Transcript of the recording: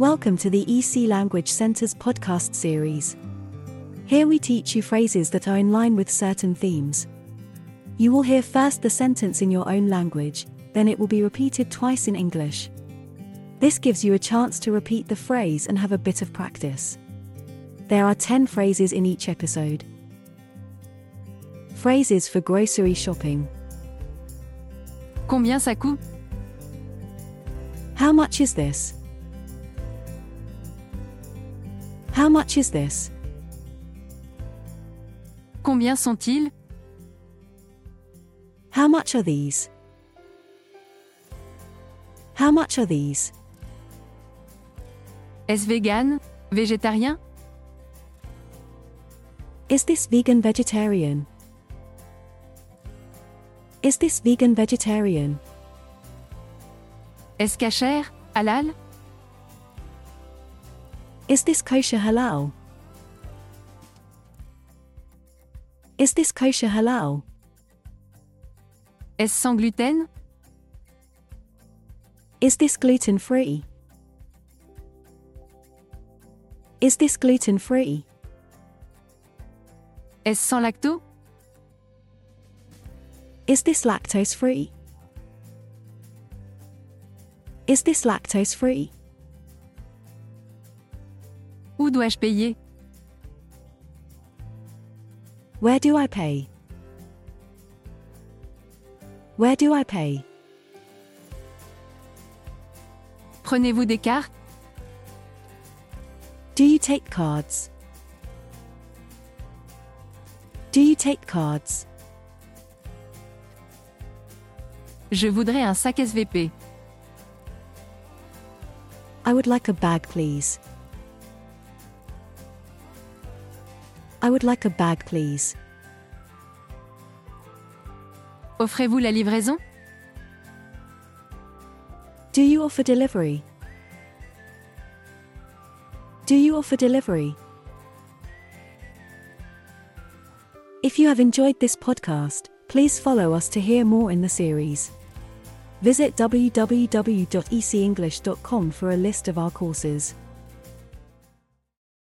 Welcome to the EC Language Center's podcast series. Here we teach you phrases that are in line with certain themes. You will hear first the sentence in your own language, then it will be repeated twice in English. This gives you a chance to repeat the phrase and have a bit of practice. There are 10 phrases in each episode. Phrases for grocery shopping. Combien ça coûte How much is this? How much is this? Combien sont-ils How much are these? How much are these? Est-ce vegan Végétarien Is this vegan vegetarian? Is this vegan vegetarian? Est-ce cachère Halal Is this kosher halal? Is this kosher halal? Est-ce sans gluten Is this gluten free? Is this gluten free? Est-ce sans lacto Is this lactose free? Is this lactose free? Où dois-je payer? Where do I pay? Where do I pay? Prenez-vous des cartes? Do you take cards? Do you take cards? Je voudrais un sac SVP. I would like a bag, please. I would like a bag, please. Offrez-vous la livraison Do you offer delivery? Do you offer delivery? If you have enjoyed this podcast, please follow us to hear more in the series. Visit www.ecenglish.com for a list of our courses.